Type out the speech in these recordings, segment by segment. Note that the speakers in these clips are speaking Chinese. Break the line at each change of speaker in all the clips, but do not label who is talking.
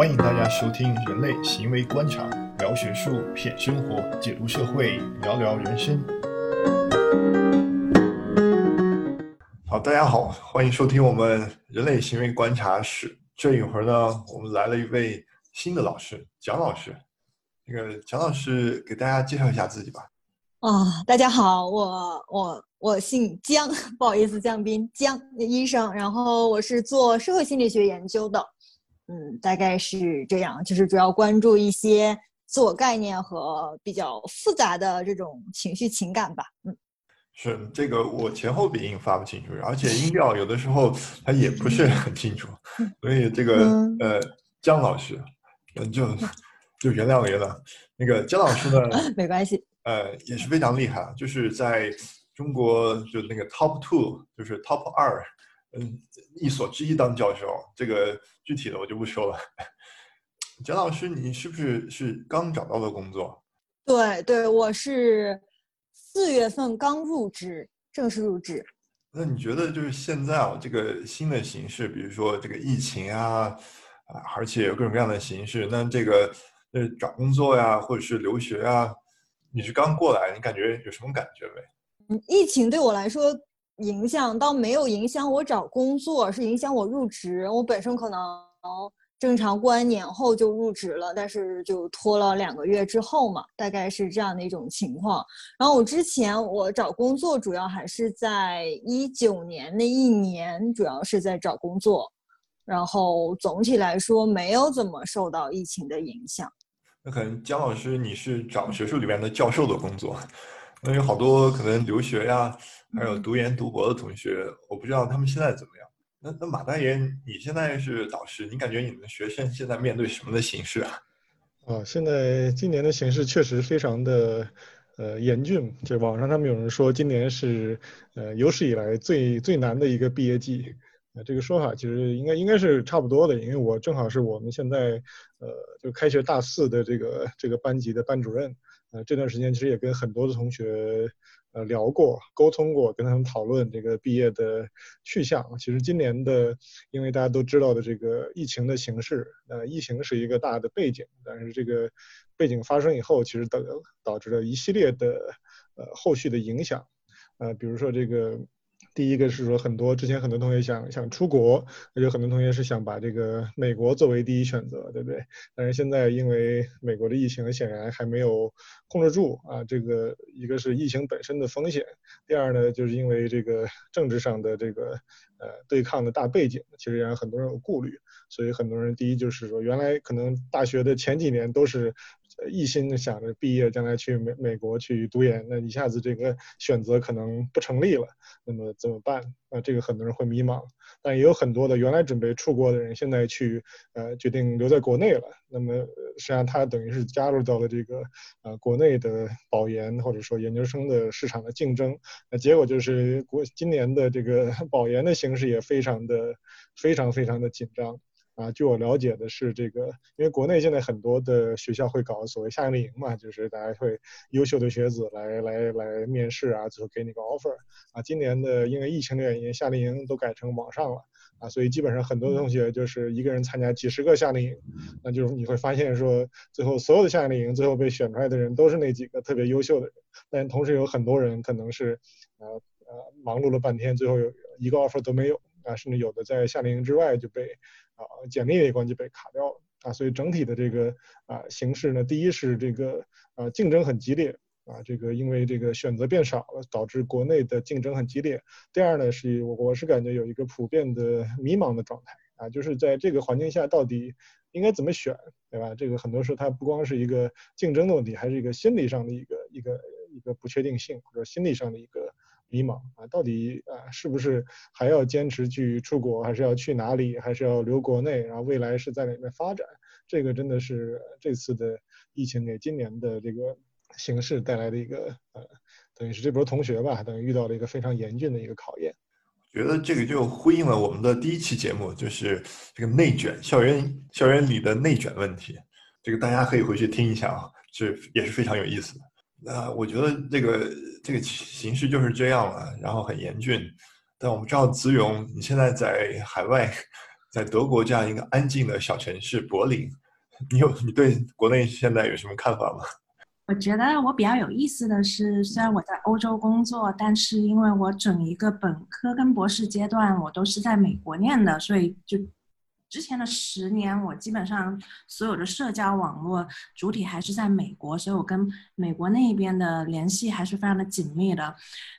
欢迎大家收听《人类行为观察》，聊学术，品生活，解读社会，聊聊人生。好，大家好，欢迎收听我们《人类行为观察室》。这一会儿呢，我们来了一位新的老师，蒋老师。那个蒋老师给大家介绍一下自己吧。
啊，大家好，我我我姓姜，不好意思，姜斌，姜医生。然后我是做社会心理学研究的，嗯，大概是这样，就是主要关注一些自我概念和比较复杂的这种情绪情感吧。嗯，
是这个，我前后鼻音发不清楚，而且音调有的时候它也不是很清楚，所以这个呃，姜老师，嗯，就 就原谅原谅。那个姜老师呢，
没关系。
呃，也是非常厉害，就是在中国就那个 top two，就是 top 二，嗯，一所之一当教授。这个具体的我就不说了。蒋老师，你是不是是刚找到的工作？
对对，我是四月份刚入职，正式入职。
那你觉得就是现在啊，这个新的形势，比如说这个疫情啊，啊，而且有各种各样的形式，那这个呃找工作呀，或者是留学啊。你是刚过来，你感觉有什么感觉没？
嗯，疫情对我来说影响倒没有影响我找工作，是影响我入职。我本身可能正常过完年后就入职了，但是就拖了两个月之后嘛，大概是这样的一种情况。然后我之前我找工作主要还是在一九年那一年，主要是在找工作，然后总体来说没有怎么受到疫情的影响。
那可能姜老师你是找学术里面的教授的工作，那有好多可能留学呀，还有读研读博的同学，我不知道他们现在怎么样。那那马大爷，你现在是导师，你感觉你们学生现在面对什么的形势啊？
啊，现在今年的形势确实非常的呃严峻，就网上他们有人说今年是呃有史以来最最难的一个毕业季。呃，这个说法其实应该应该是差不多的，因为我正好是我们现在，呃，就开学大四的这个这个班级的班主任，呃，这段时间其实也跟很多的同学，呃，聊过、沟通过，跟他们讨论这个毕业的去向。其实今年的，因为大家都知道的这个疫情的形势，呃，疫情是一个大的背景，但是这个背景发生以后，其实导导致了一系列的，呃，后续的影响，呃，比如说这个。第一个是说，很多之前很多同学想想出国，有很多同学是想把这个美国作为第一选择，对不对？但是现在因为美国的疫情显然还没有控制住啊，这个一个是疫情本身的风险，第二呢，就是因为这个政治上的这个呃对抗的大背景，其实让很多人有顾虑，所以很多人第一就是说，原来可能大学的前几年都是。一心的想着毕业将来去美美国去读研，那一下子这个选择可能不成立了，那么怎么办？啊，这个很多人会迷茫，但也有很多的原来准备出国的人，现在去呃决定留在国内了。那么实际上他等于是加入到了这个呃国内的保研或者说研究生的市场的竞争，那结果就是国今年的这个 保研的形势也非常的非常非常的紧张。啊，据我了解的是，这个因为国内现在很多的学校会搞所谓夏令营嘛，就是大家会优秀的学子来来来面试啊，最后给你个 offer。啊，今年的因为疫情的原因，夏令营都改成网上了啊，所以基本上很多同学就是一个人参加几十个夏令营，那就是你会发现说，最后所有的夏令营最后被选出来的人都是那几个特别优秀的人，但同时有很多人可能是呃呃忙碌了半天，最后有一个 offer 都没有啊，甚至有的在夏令营之外就被。啊，简历一关就被卡掉了啊，所以整体的这个啊形势呢，第一是这个啊竞争很激烈啊，这个因为这个选择变少了，导致国内的竞争很激烈。第二呢，是我我是感觉有一个普遍的迷茫的状态啊，就是在这个环境下到底应该怎么选，对吧？这个很多时候它不光是一个竞争的问题，还是一个心理上的一个一个一个不确定性或者心理上的一个。迷茫啊，到底啊是不是还要坚持去出国，还是要去哪里，还是要留国内？然后未来是在哪边发展？这个真的是这次的疫情给今年的这个形势带来的一个呃，等于是这波同学吧，等于遇到了一个非常严峻的一个考验。
我觉得这个就呼应了我们的第一期节目，就是这个内卷校园校园里的内卷问题。这个大家可以回去听一下啊，是也是非常有意思的。那我觉得这个这个形势就是这样了，然后很严峻。但我们知道子勇，你现在在海外在德国这样一个安静的小城市柏林，你有你对国内现在有什么看法吗？
我觉得我比较有意思的是，虽然我在欧洲工作，但是因为我整一个本科跟博士阶段我都是在美国念的，所以就之前的十年，我基本上所有的社交网络主体还是在美国，所以我跟美国那边的联系还是非常的紧密的。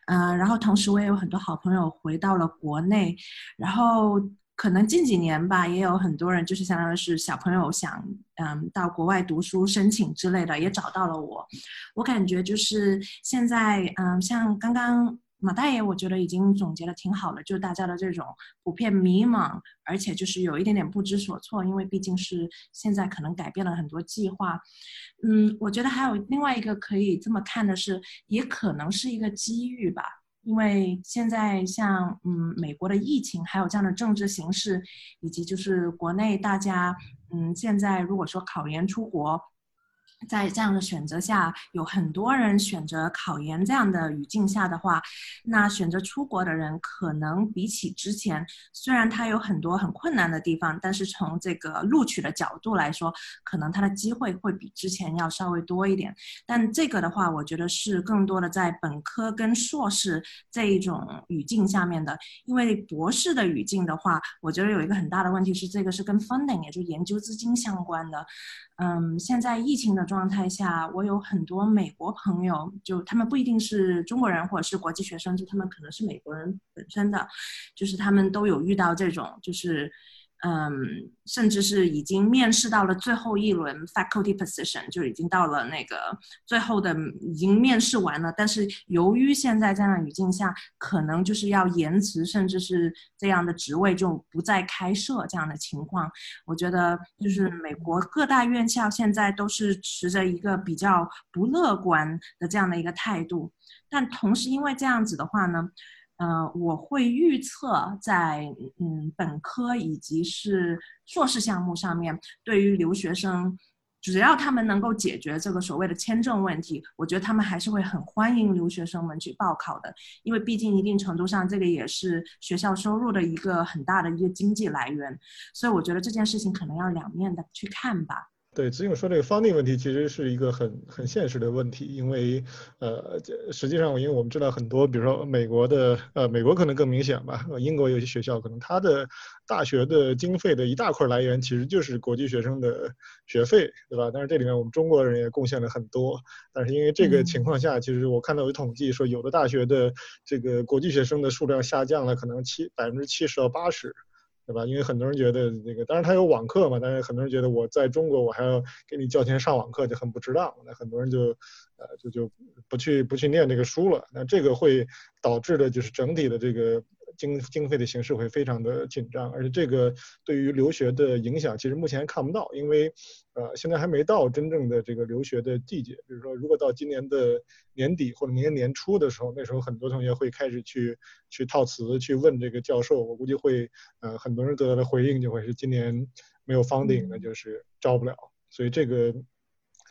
嗯，然后同时我也有很多好朋友回到了国内，然后。可能近几年吧，也有很多人就是相当于是小朋友想嗯到国外读书申请之类的，也找到了我。我感觉就是现在嗯，像刚刚马大爷，我觉得已经总结的挺好了，就是大家的这种普遍迷茫，而且就是有一点点不知所措，因为毕竟是现在可能改变了很多计划。嗯，我觉得还有另外一个可以这么看的是，也可能是一个机遇吧。因为现在像嗯美国的疫情，还有这样的政治形势，以及就是国内大家嗯现在如果说考研出国。在这样的选择下，有很多人选择考研这样的语境下的话，那选择出国的人可能比起之前，虽然他有很多很困难的地方，但是从这个录取的角度来说，可能他的机会会比之前要稍微多一点。但这个的话，我觉得是更多的在本科跟硕士这一种语境下面的，因为博士的语境的话，我觉得有一个很大的问题是，这个是跟 funding 也就研究资金相关的。嗯，现在疫情的状态下，我有很多美国朋友，就他们不一定是中国人或者是国际学生，就他们可能是美国人本身的，就是他们都有遇到这种，就是。嗯，甚至是已经面试到了最后一轮 faculty position，就已经到了那个最后的，已经面试完了。但是由于现在这样的语境下，可能就是要延迟，甚至是这样的职位就不再开设这样的情况。我觉得就是美国各大院校现在都是持着一个比较不乐观的这样的一个态度，但同时因为这样子的话呢。嗯，我会预测在嗯本科以及是硕士项目上面，对于留学生，只要他们能够解决这个所谓的签证问题，我觉得他们还是会很欢迎留学生们去报考的，因为毕竟一定程度上，这个也是学校收入的一个很大的一个经济来源，所以我觉得这件事情可能要两面的去看吧。
对，子勇说这个 funding 问题其实是一个很很现实的问题，因为呃，实际上因为我们知道很多，比如说美国的，呃，美国可能更明显吧，英国有些学校可能它的大学的经费的一大块来源其实就是国际学生的学费，对吧？但是这里面我们中国人也贡献了很多，但是因为这个情况下，其实我看到有统计说，有的大学的这个国际学生的数量下降了，可能七百分之七十到八十。对吧？因为很多人觉得那个，当然他有网课嘛，但是很多人觉得我在中国我还要给你交钱上网课就很不值当，那很多人就，呃，就就不去不去念这个书了。那这个会导致的就是整体的这个。经经费的形式会非常的紧张，而且这个对于留学的影响其实目前看不到，因为呃现在还没到真正的这个留学的季节。比如说，如果到今年的年底或者明年年初的时候，那时候很多同学会开始去去套词去问这个教授，我估计会呃很多人得到的回应就会是今年没有 funding，那就是招不了。所以这个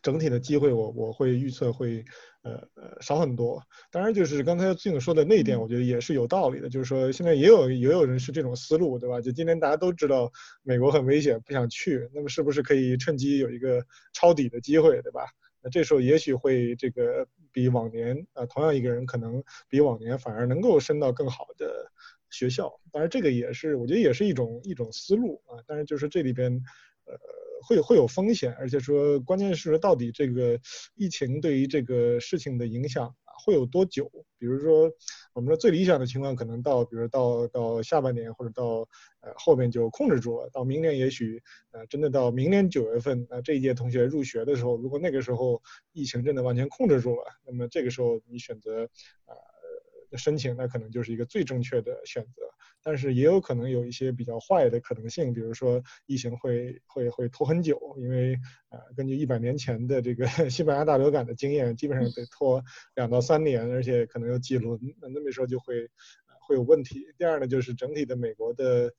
整体的机会我我会预测会。呃呃，少很多。当然，就是刚才静说的那一点，我觉得也是有道理的。就是说，现在也有也有人是这种思路，对吧？就今天大家都知道美国很危险，不想去，那么是不是可以趁机有一个抄底的机会，对吧？那这时候也许会这个比往年啊，同样一个人可能比往年反而能够升到更好的学校。当然，这个也是我觉得也是一种一种思路啊。但是就是这里边，呃。会会有风险，而且说关键是到底这个疫情对于这个事情的影响会有多久？比如说，我们说最理想的情况可能到，比如到到下半年或者到呃后面就控制住了，到明年也许呃真的到明年九月份啊这一届同学入学的时候，如果那个时候疫情真的完全控制住了，那么这个时候你选择啊。申请那可能就是一个最正确的选择，但是也有可能有一些比较坏的可能性，比如说疫情会会会拖很久，因为呃根据一百年前的这个 西班牙大流感的经验，基本上得拖两到三年，而且可能有几轮，那那么说就会会有问题。第二呢，就是整体的美国的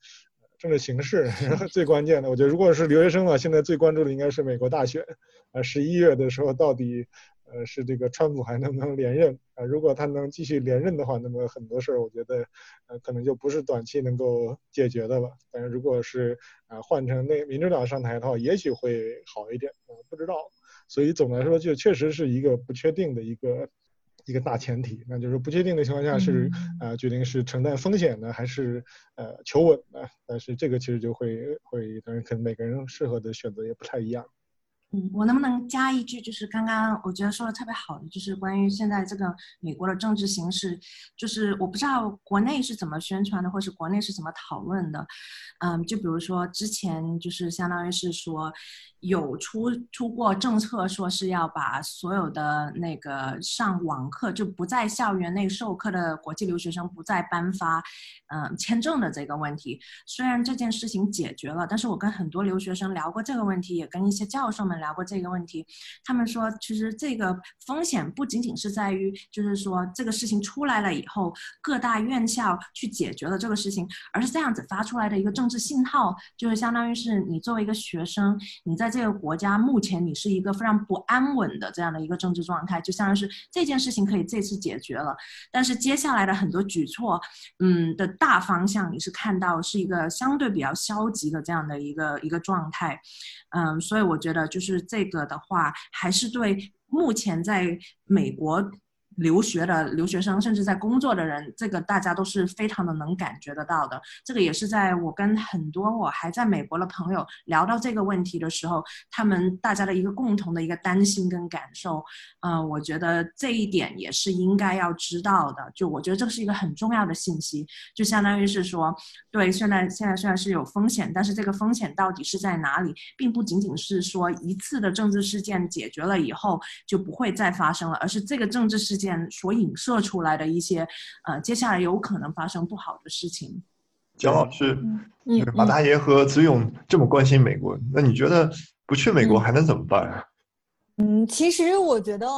政治形势，最关键的，我觉得如果是留学生啊，现在最关注的应该是美国大选，啊十一月的时候到底。呃，是这个川普还能不能连任啊？如果他能继续连任的话，那么很多事儿我觉得，呃，可能就不是短期能够解决的了。但是如果是啊换成那民主党上台的话，也许会好一点啊，不知道。所以总的来说，就确实是一个不确定的一个一个大前提。那就是不确定的情况下是啊决定是承担风险呢，还是呃求稳呢？但是这个其实就会会，当然可能每个人适合的选择也不太一样。
嗯，我能不能加一句？就是刚刚我觉得说的特别好的，就是关于现在这个美国的政治形势，就是我不知道国内是怎么宣传的，或是国内是怎么讨论的。嗯，就比如说之前就是相当于是说有出出过政策，说是要把所有的那个上网课就不在校园内授课的国际留学生不再颁发嗯签证的这个问题。虽然这件事情解决了，但是我跟很多留学生聊过这个问题，也跟一些教授们。聊过这个问题，他们说，其实这个风险不仅仅是在于，就是说这个事情出来了以后，各大院校去解决了这个事情，而是这样子发出来的一个政治信号，就是相当于是你作为一个学生，你在这个国家目前你是一个非常不安稳的这样的一个政治状态，就相当于是这件事情可以这次解决了，但是接下来的很多举措，嗯的大方向你是看到是一个相对比较消极的这样的一个一个状态，嗯，所以我觉得就是。是这个的话，还是对目前在美国。留学的留学生，甚至在工作的人，这个大家都是非常的能感觉得到的。这个也是在我跟很多我还在美国的朋友聊到这个问题的时候，他们大家的一个共同的一个担心跟感受。嗯，我觉得这一点也是应该要知道的。就我觉得这是一个很重要的信息，就相当于是说，对，现在现在虽然是有风险，但是这个风险到底是在哪里，并不仅仅是说一次的政治事件解决了以后就不会再发生了，而是这个政治事件件。所影射出来的一些，呃，接下来有可能发生不好的事情。
蒋老师，嗯马大爷和子勇这么关心美国，那你觉得不去美国还能怎么办？
嗯，其实我觉得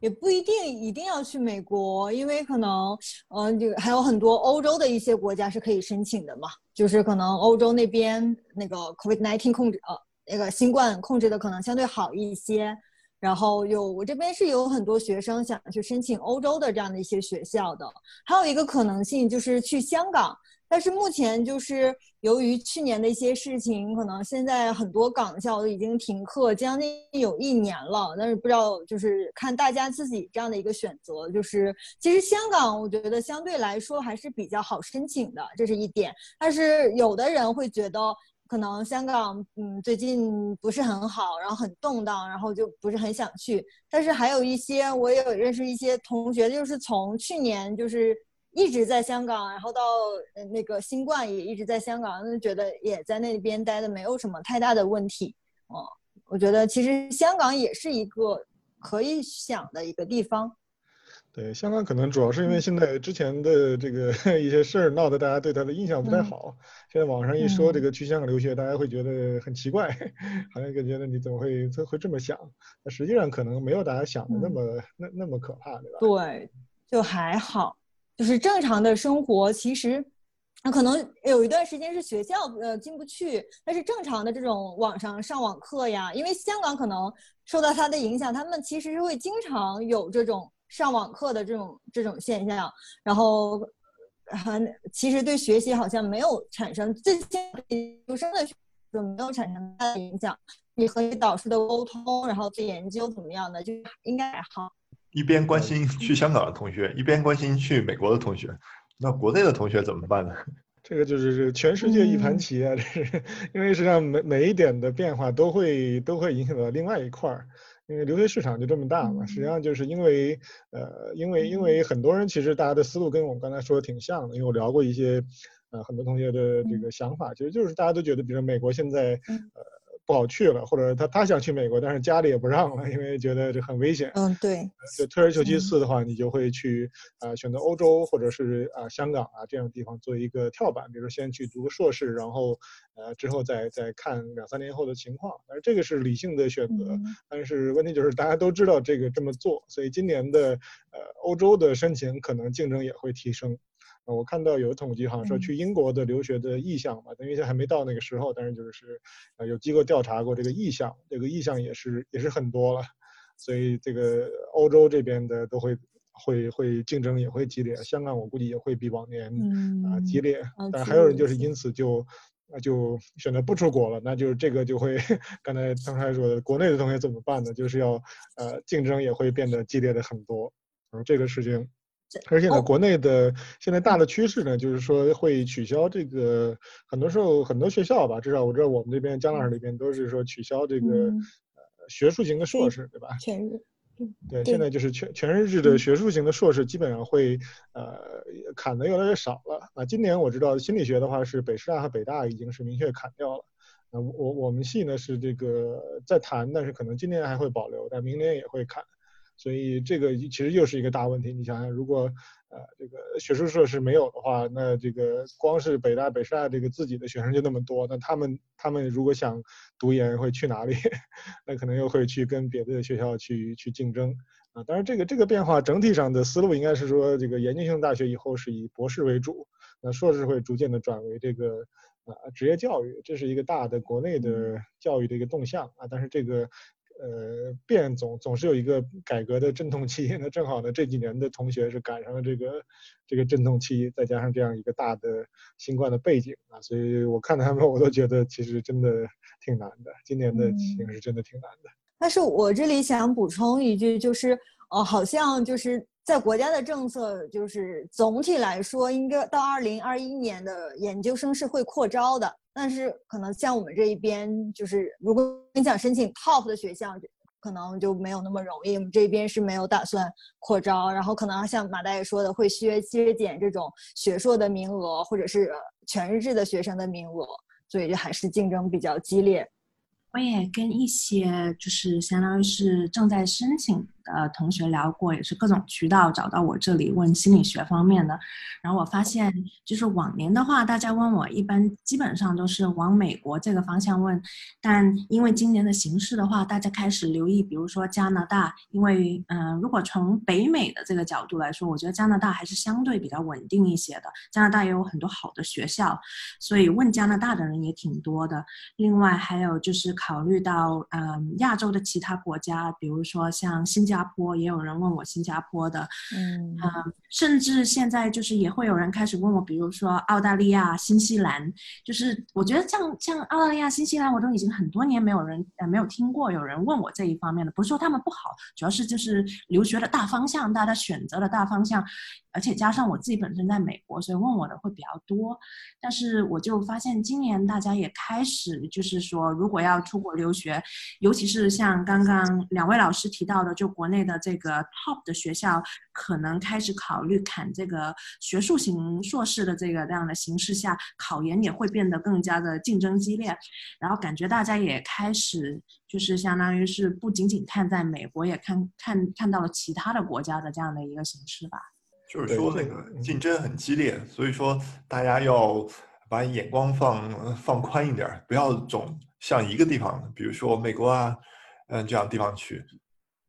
也不一定一定要去美国，因为可能，嗯，就还有很多欧洲的一些国家是可以申请的嘛。就是可能欧洲那边那个 COVID-19 控制，呃，那个新冠控制的可能相对好一些。然后有我这边是有很多学生想去申请欧洲的这样的一些学校的，还有一个可能性就是去香港，但是目前就是由于去年的一些事情，可能现在很多港校都已经停课将近有一年了，但是不知道就是看大家自己这样的一个选择，就是其实香港我觉得相对来说还是比较好申请的，这是一点，但是有的人会觉得。可能香港嗯最近不是很好，然后很动荡，然后就不是很想去。但是还有一些，我也有认识一些同学，就是从去年就是一直在香港，然后到那个新冠也一直在香港，就觉得也在那边待的没有什么太大的问题。哦，我觉得其实香港也是一个可以想的一个地方。
对，香港可能主要是因为现在之前的这个 一些事儿闹得大家对他的印象不太好。现在网上一说这个去香港留学，大家会觉得很奇怪，好像就觉得你怎么会会这么想？那实际上可能没有大家想的那么那那么可怕，对吧？
对，就还好，就是正常的生活，其实那可能有一段时间是学校呃进不去，但是正常的这种网上上网课呀，因为香港可能受到它的影响，他们其实是会经常有这种。上网课的这种这种现象，然后还其实对学习好像没有产生这些研究生的学就没有产生大的影响。你和你导师的沟通，然后做研究怎么样的，就应该还好。
一边关心去香港的同学，一边关心去美国的同学，那国内的同学怎么办呢？
这个就是全世界一盘棋啊！这是 因为实际上每每一点的变化都会都会影响到另外一块儿。因为留学市场就这么大嘛，实际上就是因为，呃，因为因为很多人其实大家的思路跟我们刚才说的挺像的，因为我聊过一些，呃，很多同学的这个想法，其实就是大家都觉得，比如美国现在，呃。不好去了，或者他他想去美国，但是家里也不让了，因为觉得这很危险。
嗯，对。
就退而求其次的话，你就会去啊选择欧洲或者是啊香港啊这样的地方做一个跳板，比如说先去读个硕士，然后呃之后再再看两三年后的情况。但是这个是理性的选择，但是问题就是大家都知道这个这么做，所以今年的呃欧洲的申请可能竞争也会提升。我看到有统计，好像说去英国的留学的意向嘛，等于现在还没到那个时候，但是就是，呃，有机构调查过这个意向，这个意向也是也是很多了，所以这个欧洲这边的都会会会竞争也会激烈，香港我估计也会比往年啊激烈，但还有人就是因此就。那就选择不出国了，那就是这个就会，刚才刚才说的，国内的同学怎么办呢？就是要，呃，竞争也会变得激烈的很多，然后这个事情，而且呢，国内的现在大的趋势呢，就是说会取消这个，很多时候很多学校吧，至少我知道我们这边江老师那边都是说取消这个，呃，学术型的硕士，对吧？
全日。
对，现在就是全全日制的学术型的硕士，基本上会呃砍的越来越少了。啊，今年我知道心理学的话是北师大和北大已经是明确砍掉了。那我我们系呢是这个在谈，但是可能今年还会保留，但明年也会砍。所以这个其实又是一个大问题。你想想，如果呃这个学术设施没有的话，那这个光是北大、北师大这个自己的学生就那么多，那他们他们如果想读研会去哪里？那可能又会去跟别的学校去去竞争啊。当然，这个这个变化整体上的思路应该是说，这个研究性大学以后是以博士为主，那硕士会逐渐的转为这个啊职业教育，这是一个大的国内的教育的一个动向啊。但是这个。呃，变总总是有一个改革的阵痛期，那正好呢，这几年的同学是赶上了这个这个阵痛期，再加上这样一个大的新冠的背景啊，所以我看他们，我都觉得其实真的挺难的，今年的形势真的挺难的。
但是我这里想补充一句，就是呃，好像就是在国家的政策，就是总体来说，应该到二零二一年的研究生是会扩招的。但是可能像我们这一边，就是如果你想申请 top 的学校，可能就没有那么容易。我们这边是没有打算扩招，然后可能像马大爷说的，会削削减这种学硕的名额，或者是全日制的学生的名额，所以就还是竞争比较激烈。
我也跟一些就是相当于是正在申请。呃，同学聊过，也是各种渠道找到我这里问心理学方面的。然后我发现，就是往年的话，大家问我一般基本上都是往美国这个方向问。但因为今年的形势的话，大家开始留意，比如说加拿大，因为嗯，如果从北美的这个角度来说，我觉得加拿大还是相对比较稳定一些的。加拿大也有很多好的学校，所以问加拿大的人也挺多的。另外还有就是考虑到嗯亚洲的其他国家，比如说像新加。新加坡也有人问我新加坡的，嗯。甚至现在就是也会有人开始问我，比如说澳大利亚、新西兰，就是我觉得像像澳大利亚、新西兰，我都已经很多年没有人呃没有听过有人问我这一方面的，不是说他们不好，主要是就是留学的大方向，大家选择的大方向。而且加上我自己本身在美国，所以问我的会比较多。但是我就发现今年大家也开始就是说，如果要出国留学，尤其是像刚刚两位老师提到的，就国内的这个 top 的学校，可能开始考虑砍这个学术型硕士的这个这样的形式下，考研也会变得更加的竞争激烈。然后感觉大家也开始就是相当于是不仅仅看在美国，也看看看到了其他的国家的这样的一个形式吧。
就是说那个竞争很激烈，所以说大家要把眼光放放宽一点，不要总向一个地方，比如说美国啊，嗯这样地方去。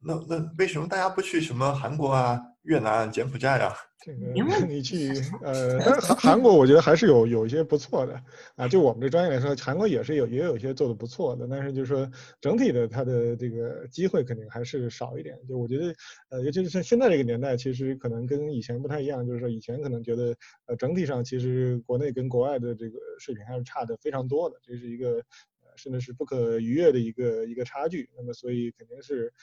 那那为什么大家不去什么韩国啊、越南、柬埔寨啊？
这个你去呃，但是韩韩国我觉得还是有有一些不错的啊。就我们这专业来说，韩国也是有也有一些做的不错的，但是就是说整体的它的这个机会肯定还是少一点。就我觉得呃，尤其是像现在这个年代，其实可能跟以前不太一样，就是说以前可能觉得呃整体上其实国内跟国外的这个水平还是差的非常多的，这是一个呃甚至是不可逾越的一个一个差距。那么所以肯定是。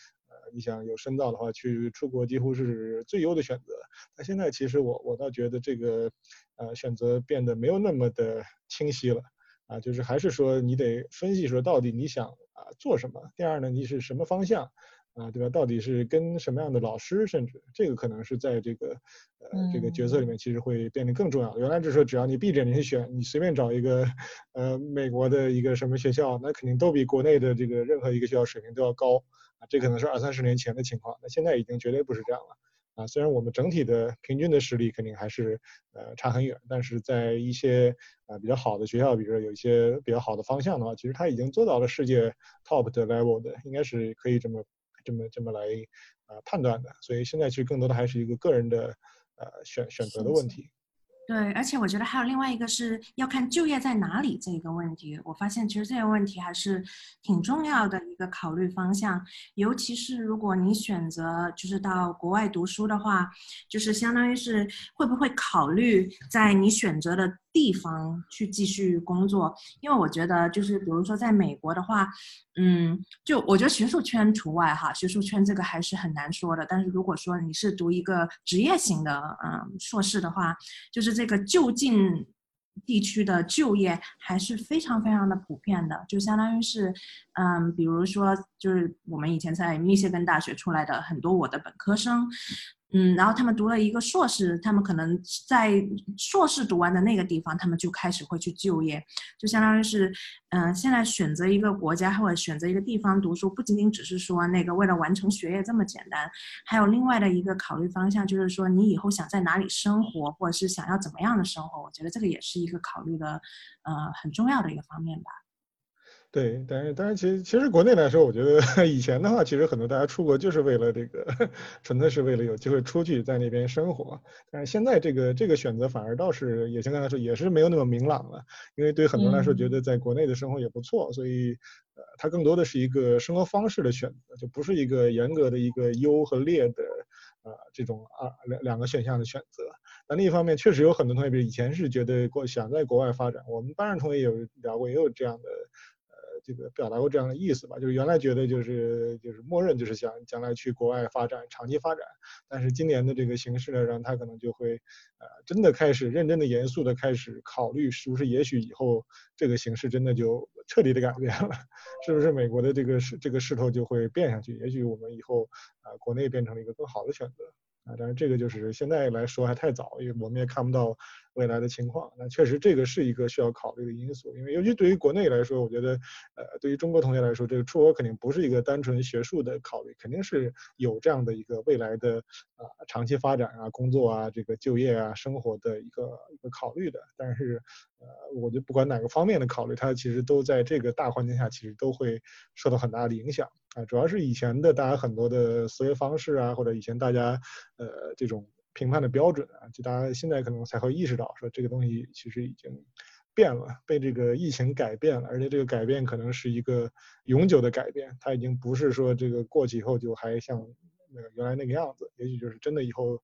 你想有深造的话，去出国几乎是最优的选择。那现在其实我我倒觉得这个，呃，选择变得没有那么的清晰了。啊，就是还是说你得分析说到底你想啊做什么。第二呢，你是什么方向，啊，对吧？到底是跟什么样的老师，甚至这个可能是在这个呃这个角色里面其实会变得更重要。原来就是说只要你闭着眼睛选，你随便找一个呃美国的一个什么学校，那肯定都比国内的这个任何一个学校水平都要高。啊，这可能是二三十年前的情况，那现在已经绝对不是这样了。啊，虽然我们整体的平均的实力肯定还是呃差很远，但是在一些啊比较好的学校，比如说有一些比较好的方向的话，其实它已经做到了世界 top 的 level 的，应该是可以这么这么这么来啊判断的。所以现在其实更多的还是一个个人的呃选选择的问题。
对，而且我觉得还有另外一个是要看就业在哪里这个问题。我发现其实这个问题还是挺重要的一个考虑方向，尤其是如果你选择就是到国外读书的话，就是相当于是会不会考虑在你选择的地方去继续工作？因为我觉得就是比如说在美国的话，嗯，就我觉得学术圈除外哈，学术圈这个还是很难说的。但是如果说你是读一个职业型的嗯硕士的话，就是这个就近地区的就业还是非常非常的普遍的，就相当于是，嗯，比如说，就是我们以前在密歇根大学出来的很多我的本科生。嗯，然后他们读了一个硕士，他们可能在硕士读完的那个地方，他们就开始会去就业，就相当于是，嗯，现在选择一个国家或者选择一个地方读书，不仅仅只是说那个为了完成学业这么简单，还有另外的一个考虑方向，就是说你以后想在哪里生活，或者是想要怎么样的生活，我觉得这个也是一个考虑的，呃，很重要的一个方面吧。
对，但是但是其实其实国内来说，我觉得 以前的话，其实很多大家出国就是为了这个，纯粹是为了有机会出去在那边生活。但是现在这个这个选择反而倒是也相对来说也是没有那么明朗了，因为对很多人来说，觉得在国内的生活也不错，所以呃，它更多的是一个生活方式的选择，就不是一个严格的一个优和劣的呃这种啊两两个选项的选择。那另一方面，确实有很多同学，比如以前是觉得过想在国外发展，我们班上同学也有聊过，也有这样的。这个表达过这样的意思吧，就是原来觉得就是就是默认就是想将来去国外发展长期发展，但是今年的这个形势呢，让他可能就会呃真的开始认真的严肃的开始考虑，是不是也许以后这个形势真的就彻底的改变了，是不是美国的这个势这个势头就会变下去，也许我们以后啊国内变成了一个更好的选择。啊，但是这个就是现在来说还太早，因为我们也看不到。未来的情况，那确实这个是一个需要考虑的因素，因为尤其对于国内来说，我觉得，呃，对于中国同学来说，这个出国肯定不是一个单纯学术的考虑，肯定是有这样的一个未来的啊长期发展啊、工作啊、这个就业啊、生活的一个一个考虑的。但是，呃，我觉得不管哪个方面的考虑，它其实都在这个大环境下，其实都会受到很大的影响啊。主要是以前的大家很多的思维方式啊，或者以前大家呃这种。评判的标准啊，就大家现在可能才会意识到，说这个东西其实已经变了，被这个疫情改变了，而且这个改变可能是一个永久的改变，它已经不是说这个过去以后就还像那个原来那个样子，也许就是真的以后，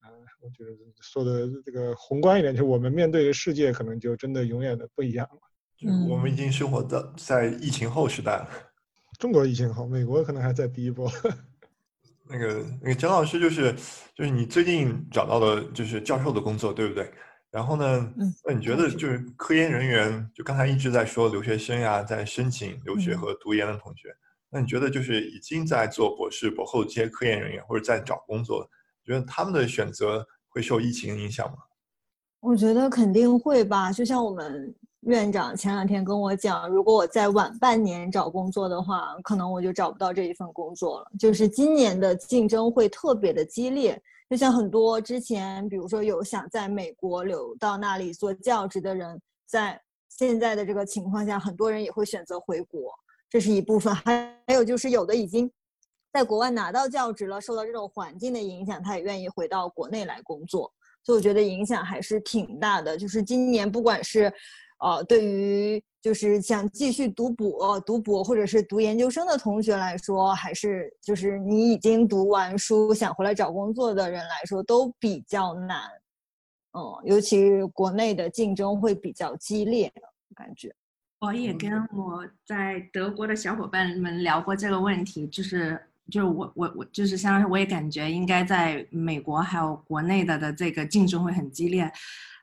啊，我觉得说的这个宏观一点，就是我们面对的世界可能就真的永远的不一样了。
嗯，我们已经生活在在疫情后时代了。
中国疫情后，美国可能还在第一波。
那个那个姜老师就是就是你最近找到了就是教授的工作对不对？然后呢，那你觉得就是科研人员，就刚才一直在说留学生呀，在申请留学和读研的同学，那你觉得就是已经在做博士、博后这些科研人员或者在找工作，觉得他们的选择会受疫情影响吗？
我觉得肯定会吧，就像我们。院长前两天跟我讲，如果我再晚半年找工作的话，可能我就找不到这一份工作了。就是今年的竞争会特别的激烈，就像很多之前，比如说有想在美国留到那里做教职的人，在现在的这个情况下，很多人也会选择回国，这是一部分。还 还有就是有的已经在国外拿到教职了，受到这种环境的影响，他也愿意回到国内来工作。所以我觉得影响还是挺大的。就是今年不管是呃，对于就是想继续读博、读博或者是读研究生的同学来说，还是就是你已经读完书想回来找工作的人来说，都比较难。嗯，尤其国内的竞争会比较激烈，感觉。
我也跟我在德国的小伙伴们聊过这个问题，就是就是我我我就是相当于我也感觉应该在美国还有国内的的这个竞争会很激烈。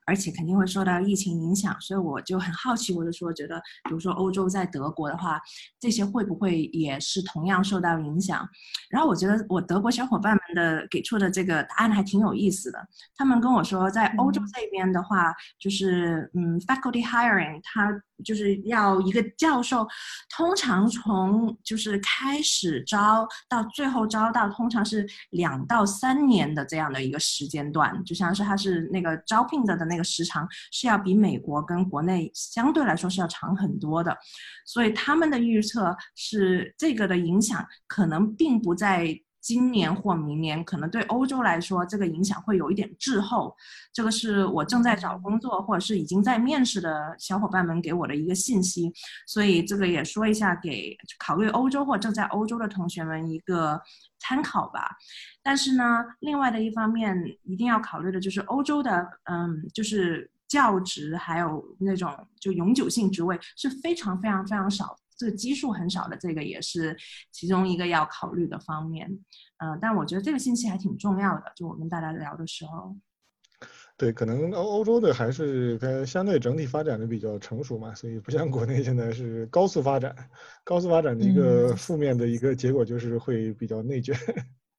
而且肯定会受到疫情影响，所以我就很好奇，我就说觉得，比如说欧洲在德国的话，这些会不会也是同样受到影响？然后我觉得我德国小伙伴们的给出的这个答案还挺有意思的。他们跟我说，在欧洲这边的话，就是嗯，faculty hiring 它。就是要一个教授，通常从就是开始招到最后招到，通常是两到三年的这样的一个时间段，就像是他是那个招聘的的那个时长是要比美国跟国内相对来说是要长很多的，所以他们的预测是这个的影响可能并不在今年或明年，可能对欧洲来说，这个影响会有一点滞后。这个是我正在找工作或者是已经在面试的小伙伴们给我的一个信息，所以这个也说一下，给考虑欧洲或正在欧洲的同学们一个参考吧。但是呢，另外的一方面一定要考虑的就是欧洲的，嗯，就是教职还有那种就永久性职位是非常非常非常少。这个基数很少的，这个也是其中一个要考虑的方面，嗯，但我觉得这个信息还挺重要的。就我跟大家聊的时候，
对，可能欧欧洲的还是它相对整体发展的比较成熟嘛，所以不像国内现在是高速发展，高速发展的一个负面的一个结果就是会比较内卷。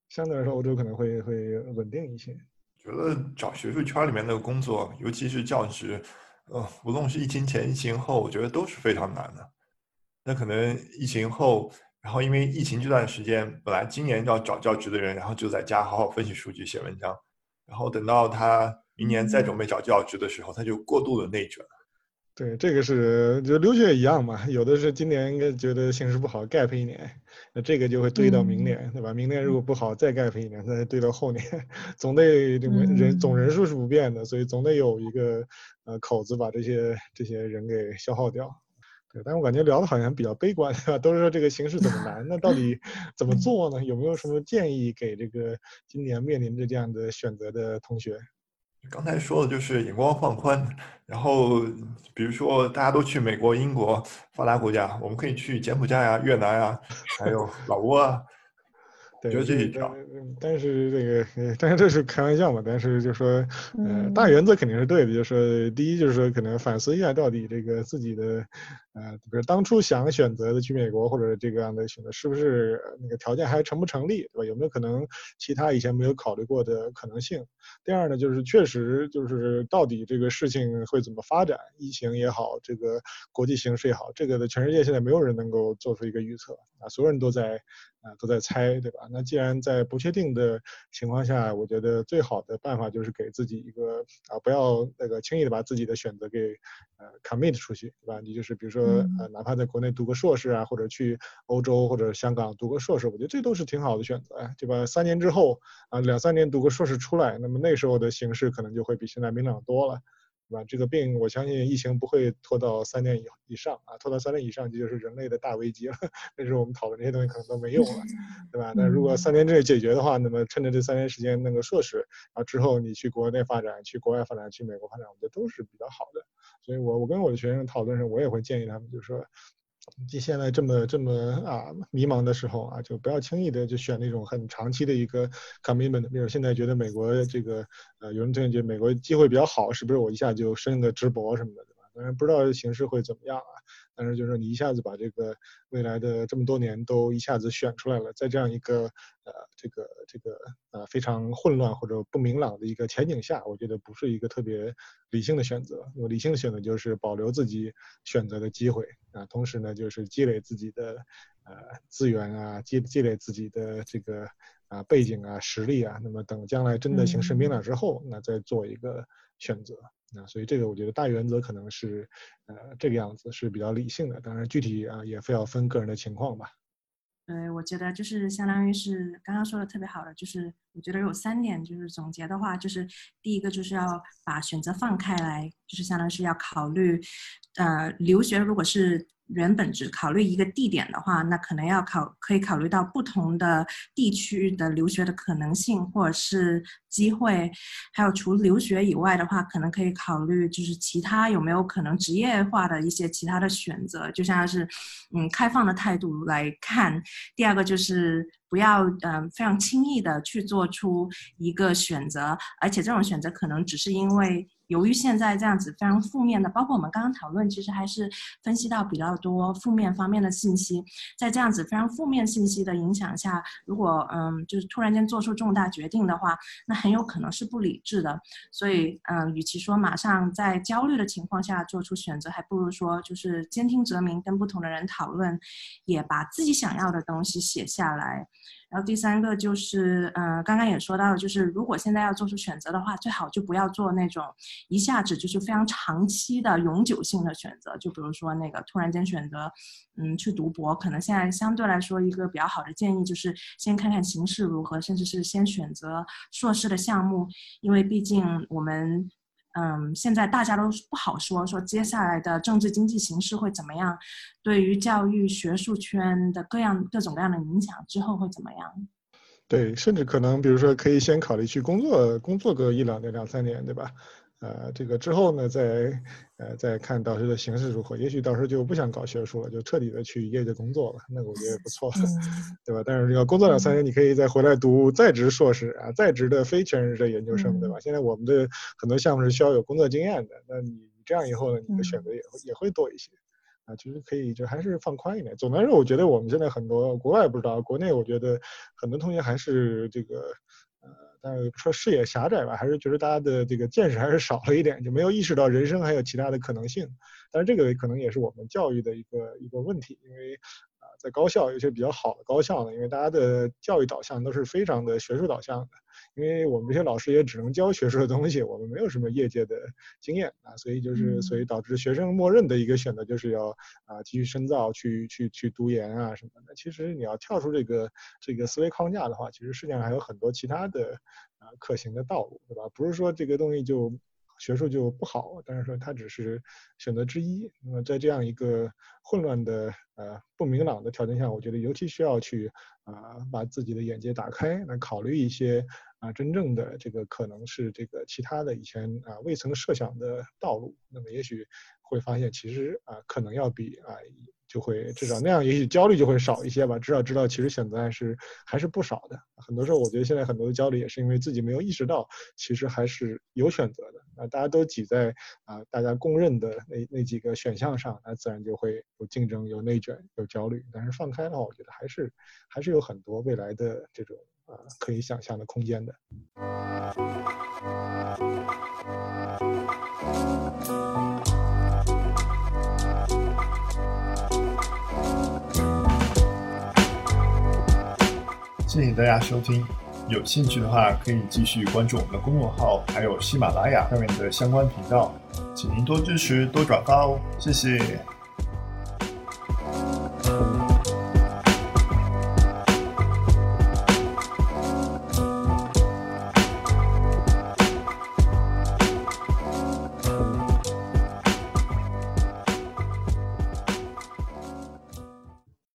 相对来说，欧洲可能会会稳定一些。
觉得找学术圈里面的工作，尤其是教职，呃，无论是疫情前、疫情后，我觉得都是非常难的。那可能疫情后，然后因为疫情这段时间，本来今年要找教职的人，然后就在家好好分析数据、写文章，然后等到他明年再准备找教职的时候，他就过度的内卷。
对，这个是就留学也一样嘛，有的是今年应该觉得形势不好，gap 一年，那这个就会堆到明年，对吧？明年如果不好，再 gap 一年，再堆到后年，总得这个人总人数是不变的，所以总得有一个呃口子把这些这些人给消耗掉。对，但我感觉聊的好像比较悲观，都是说这个形势怎么 难，那到底怎么做呢？有没有什么建议给这个今年面临着这样的选择的同学？
刚才说的就是眼光放宽，然后比如说大家都去美国、英国发达国家，我们可以去柬埔寨啊、越南啊，还有 老挝啊。
对，但是这个，但是这是开玩笑嘛。但是就说，呃，大原则肯定是对的。就是说，第一就是说，可能反思一下到底这个自己的，呃，比如当初想选择的去美国或者这个样的选择，是不是那个条件还成不成立，对吧？有没有可能其他以前没有考虑过的可能性？第二呢，就是确实就是到底这个事情会怎么发展，疫情也好，这个国际形势也好，这个的全世界现在没有人能够做出一个预测啊，所有人都在。啊，都在猜，对吧？那既然在不确定的情况下，我觉得最好的办法就是给自己一个啊，不要那个轻易的把自己的选择给呃 commit 出去，对吧？你就是比如说呃，哪怕在国内读个硕士啊，或者去欧洲或者香港读个硕士，我觉得这都是挺好的选择，对吧？三年之后啊，两三年读个硕士出来，那么那时候的形势可能就会比现在明朗多了。对吧？这个病，我相信疫情不会拖到三年以以上啊，拖到三年以上，这就是人类的大危机了。那时候我们讨论这些东西可能都没用了，对吧？那如果三年之内解决的话，那么趁着这三年时间弄个硕士，然后之后你去国内发展、去国外发展、去美国发展，我觉得都是比较好的。所以我我跟我的学生讨论时，我也会建议他们，就是说。就现在这么这么啊迷茫的时候啊，就不要轻易的就选那种很长期的一个 commitment。比如现在觉得美国这个呃，有人真的觉得美国机会比较好，是不是我一下就升个直博什么的，对吧？当然不知道形势会怎么样啊。但是就是你一下子把这个未来的这么多年都一下子选出来了，在这样一个呃这个这个呃非常混乱或者不明朗的一个前景下，我觉得不是一个特别理性的选择。理性的选择就是保留自己选择的机会啊，同时呢就是积累自己的呃资源啊，积积累自己的这个啊背景啊实力啊。那么等将来真的形势明朗之后，那再做一个选择。那所以这个我觉得大原则可能是，呃，这个样子是比较理性的。当然具体啊也非要分个人的情况吧。
对，我觉得就是相当于是刚刚说的特别好的，就是我觉得有三点，就是总结的话，就是第一个就是要把选择放开来，就是相当于是要考虑，呃，留学如果是。原本只考虑一个地点的话，那可能要考可以考虑到不同的地区的留学的可能性或者是机会，还有除留学以外的话，可能可以考虑就是其他有没有可能职业化的一些其他的选择，就像是嗯开放的态度来看。第二个就是不要嗯非常轻易的去做出一个选择，而且这种选择可能只是因为。由于现在这样子非常负面的，包括我们刚刚讨论，其实还是分析到比较多负面方面的信息。在这样子非常负面信息的影响下，如果嗯，就是突然间做出重大决定的话，那很有可能是不理智的。所以嗯，与其说马上在焦虑的情况下做出选择，还不如说就是兼听则明，跟不同的人讨论，也把自己想要的东西写下来。然后第三个就是，呃，刚刚也说到，就是如果现在要做出选择的话，最好就不要做那种一下子就是非常长期的永久性的选择。就比如说那个突然间选择，嗯，去读博，可能现在相对来说一个比较好的建议就是先看看形势如何，甚至是先选择硕士的项目，因为毕竟我们。嗯，现在大家都不好说，说接下来的政治经济形势会怎么样，对于教育学术圈的各样各种各样的影响之后会怎么样？
对，甚至可能比如说可以先考虑去工作，工作个一两年、两三年，对吧？呃，这个之后呢，再呃再看到时的形势如何，也许到时候就不想搞学术了，就彻底的去业界工作了，那个我觉得也不错，对吧？但是要工作两三年，你可以再回来读在职硕士啊，在职的非全日制研究生，对吧？现在我们的很多项目是需要有工作经验的，那你这样以后呢，你的选择也会也会多一些啊，其实可以就还是放宽一点。总的来说，我觉得我们现在很多国外不知道，国内我觉得很多同学还是这个。但说视野狭窄吧，还是觉得大家的这个见识还是少了一点，就没有意识到人生还有其他的可能性。但是这个可能也是我们教育的一个一个问题，因为啊。在高校有些比较好的高校呢，因为大家的教育导向都是非常的学术导向的，因为我们这些老师也只能教学术的东西，我们没有什么业界的经验啊，所以就是所以导致学生默认的一个选择就是要啊继续深造，去去去读研啊什么的。其实你要跳出这个这个思维框架的话，其实世界上还有很多其他的啊可行的道路，对吧？不是说这个东西就。学术就不好，但是说它只是选择之一。那么在这样一个混乱的呃不明朗的条件下，我觉得尤其需要去啊把自己的眼界打开，来考虑一些啊真正的这个可能是这个其他的以前啊未曾设想的道路。那么也许会发现，其实啊可能要比啊。就会至少那样，也许焦虑就会少一些吧。至少知道其实选择还是还是不少的。很多时候，我觉得现在很多的焦虑也是因为自己没有意识到，其实还是有选择的。那，大家都挤在啊大家公认的那那几个选项上，那自然就会有竞争、有内卷、有焦虑。但是放开的话，我觉得还是还是有很多未来的这种啊可以想象的空间的。
谢谢大家收听，有兴趣的话可以继续关注我们的公众号，还有喜马拉雅上面的相关频道，请您多支持多转发哦，谢谢。